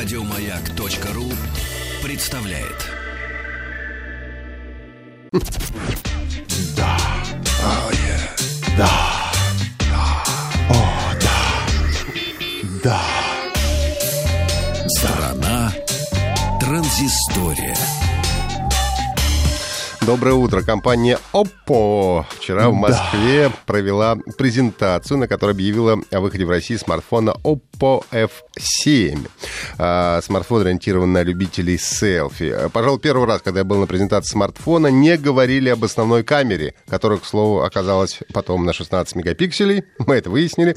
Радиомаяк.ру представляет. Да. Oh, yeah. Да. Да. О, да. Да. Страна транзистория. Доброе утро. Компания Oppo вчера в Москве провела презентацию, на которой объявила о выходе в России смартфона Oppo F7. А, смартфон ориентирован на любителей селфи. Пожалуй, первый раз, когда я был на презентации смартфона, не говорили об основной камере, которая, к слову, оказалась потом на 16 мегапикселей. Мы это выяснили.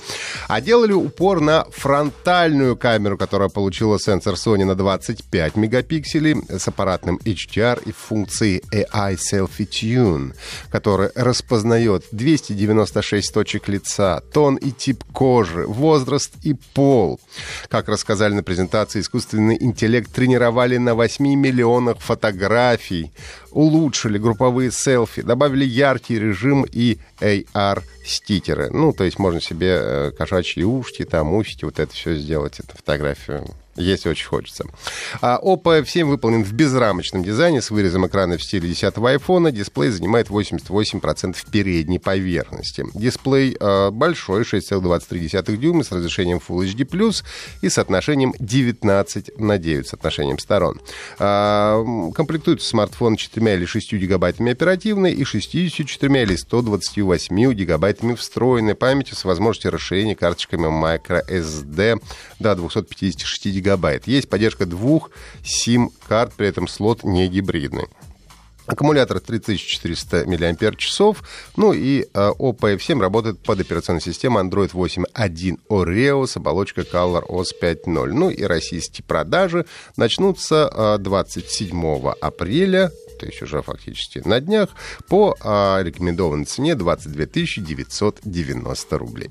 А делали упор на фронтальную камеру, которая получила сенсор Sony на 25 мегапикселей с аппаратным HDR и функцией AI Selfie Tune, который распознает 296 точек лица, тон и тип кожи, возраст и пол. Как рассказали на презентации, искусственный интеллект тренировали на 8 миллионах фотографий, улучшили групповые селфи, добавили яркий режим и AR-стикеры. Ну, то есть можно себе э, кошачьи ушки, там, усики, вот это все сделать, эту фотографию если очень хочется. А Oppo F7 выполнен в безрамочном дизайне с вырезом экрана в стиле 10-го iPhone. Дисплей занимает 88% передней поверхности. Дисплей э, большой, 6,23 дюйма с разрешением Full HD+, и соотношением 19 на 9, соотношением сторон. А, комплектуется смартфон 4 или 6 гигабайтами оперативной и 64 или 128 гигабайтами встроенной памяти с возможностью расширения карточками microSD до 256 гигабайт. Есть поддержка двух SIM-карт, при этом слот не гибридный. Аккумулятор 3400 мАч. Ну и э, Oppo F7 работает под операционной системой Android 8.1 Oreo с оболочкой Color OS 5.0. Ну и российские продажи начнутся э, 27 апреля то есть уже фактически на днях, по э, рекомендованной цене 22 990 рублей.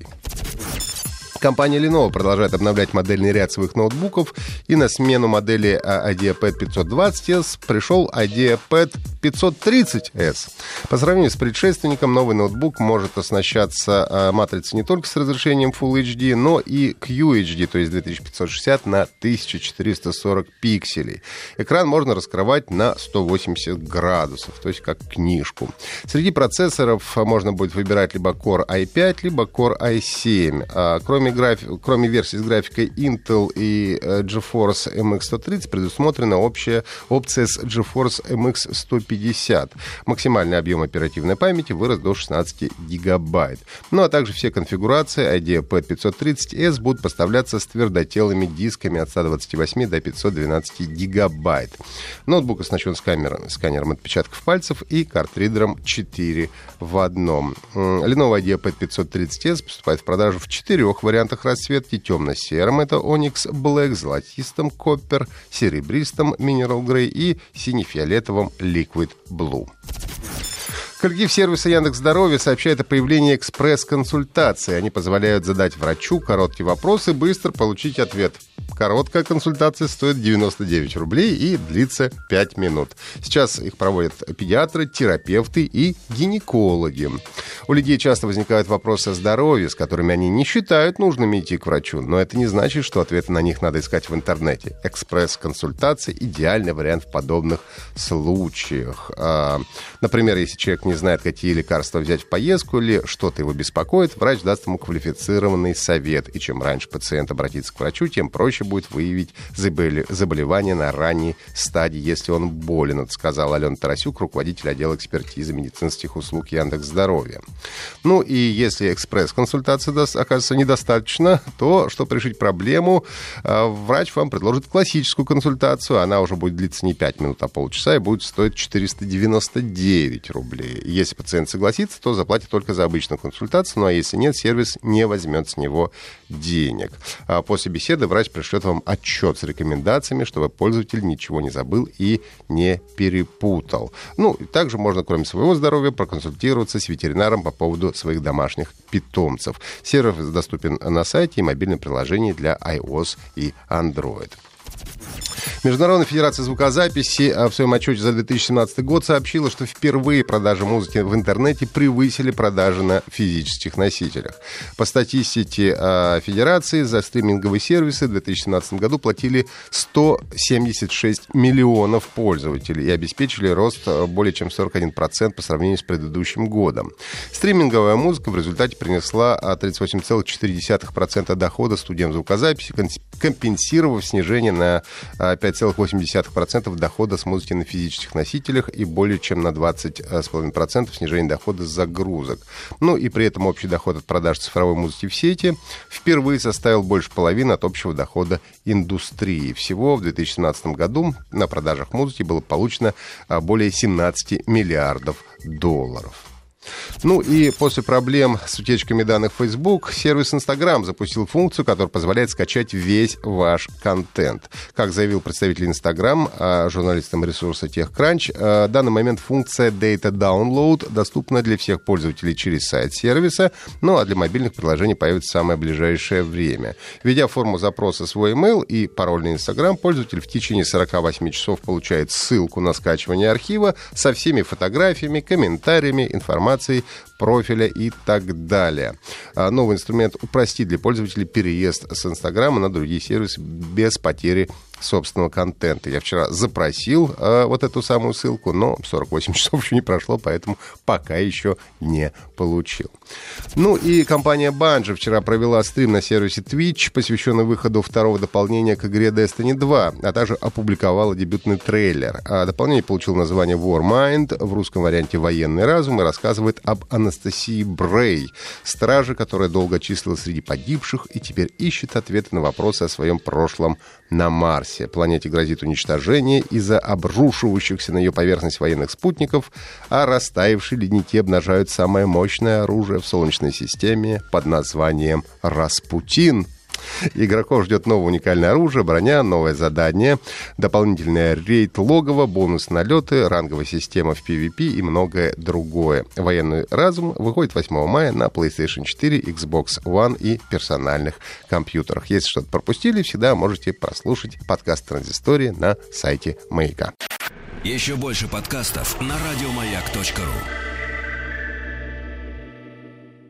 Компания Lenovo продолжает обновлять модельный ряд своих ноутбуков, и на смену модели IdeaPad 520S пришел IdeaPad 530S. По сравнению с предшественником, новый ноутбук может оснащаться а, матрицей не только с разрешением Full HD, но и QHD, то есть 2560 на 1440 пикселей. Экран можно раскрывать на 180 градусов, то есть как книжку. Среди процессоров можно будет выбирать либо Core i5, либо Core i7. А, кроме кроме, графи... кроме версий с графикой Intel и э, GeForce MX 130 предусмотрена общая опция с GeForce MX 150. Максимальный объем оперативной памяти вырос до 16 гигабайт. Ну а также все конфигурации IdeaPad 530S будут поставляться с твердотелыми дисками от 128 до 512 гигабайт. Ноутбук оснащен сканером, сканером отпечатков пальцев и картридером 4 в одном. Lenovo IdeaPad 530S поступает в продажу в четырех вариантах вариантах расцветки темно-серым это Onyx Black, золотистым Copper, серебристым Mineral Grey и сине-фиолетовым Liquid Blue. Коллектив сервиса Яндекс Здоровья сообщает о появлении экспресс-консультации. Они позволяют задать врачу короткий вопрос и быстро получить ответ. Короткая консультация стоит 99 рублей и длится 5 минут. Сейчас их проводят педиатры, терапевты и гинекологи. У людей часто возникают вопросы о здоровье, с которыми они не считают нужным идти к врачу, но это не значит, что ответы на них надо искать в интернете. Экспресс-консультация – идеальный вариант в подобных случаях. А, например, если человек не знает, какие лекарства взять в поездку или что-то его беспокоит, врач даст ему квалифицированный совет. И чем раньше пациент обратится к врачу, тем проще будет выявить заболевание на ранней стадии, если он болен, сказал Алена Тарасюк, руководитель отдела экспертизы медицинских услуг Яндекс Здоровья. Ну и если экспресс-консультация окажется недостаточно, то, чтобы решить проблему, а, врач вам предложит классическую консультацию. Она уже будет длиться не 5 минут, а полчаса и будет стоить 499 рублей. Если пациент согласится, то заплатит только за обычную консультацию, ну а если нет, сервис не возьмет с него денег. А после беседы врач пришлет вам отчет с рекомендациями, чтобы пользователь ничего не забыл и не перепутал. Ну, и также можно, кроме своего здоровья, проконсультироваться с ветеринаром по поводу своих домашних питомцев. Сервис доступен на сайте и мобильном приложении для iOS и Android. Международная федерация звукозаписи а, в своем отчете за 2017 год сообщила, что впервые продажи музыки в интернете превысили продажи на физических носителях. По статистике а, Федерации за стриминговые сервисы в 2017 году платили 176 миллионов пользователей и обеспечили рост более чем 41% по сравнению с предыдущим годом. Стриминговая музыка в результате принесла 38,4% дохода студиям звукозаписи, компенсировав снижение на 5,8% дохода с музыки на физических носителях и более чем на 20,5% снижение дохода с загрузок. Ну и при этом общий доход от продаж цифровой музыки в сети впервые составил больше половины от общего дохода индустрии. Всего в 2017 году на продажах музыки было получено а, более 17 миллиардов долларов. Ну и после проблем с утечками данных Facebook, сервис Instagram запустил функцию, которая позволяет скачать весь ваш контент. Как заявил представитель Instagram, а, журналистам ресурса TechCrunch, а, в данный момент функция Data Download доступна для всех пользователей через сайт сервиса, ну а для мобильных приложений появится в самое ближайшее время. Введя форму запроса свой email и пароль на Instagram, пользователь в течение 48 часов получает ссылку на скачивание архива со всеми фотографиями, комментариями, информацией профиля и так далее. А новый инструмент упростит для пользователей переезд с Инстаграма на другие сервисы без потери собственного контента. Я вчера запросил э, вот эту самую ссылку, но 48 часов еще не прошло, поэтому пока еще не получил. Ну и компания Bungie вчера провела стрим на сервисе Twitch, посвященный выходу второго дополнения к игре Destiny 2, а также опубликовала дебютный трейлер. А дополнение получило название Warmind, в русском варианте «Военный разум» и рассказывает об Анастасии Брей, страже, которая долго числилась среди погибших и теперь ищет ответы на вопросы о своем прошлом на Марсе. Планете грозит уничтожение из-за обрушивающихся на ее поверхность военных спутников, а растаявшие ледники обнажают самое мощное оружие в Солнечной системе под названием «Распутин». Игроков ждет новое уникальное оружие, броня, новое задание, дополнительный рейд логово, бонус налеты, ранговая система в PvP и многое другое. Военный разум выходит 8 мая на PlayStation 4, Xbox One и персональных компьютерах. Если что-то пропустили, всегда можете прослушать подкаст Транзистории на сайте Маяка. Еще больше подкастов на радиомаяк.ру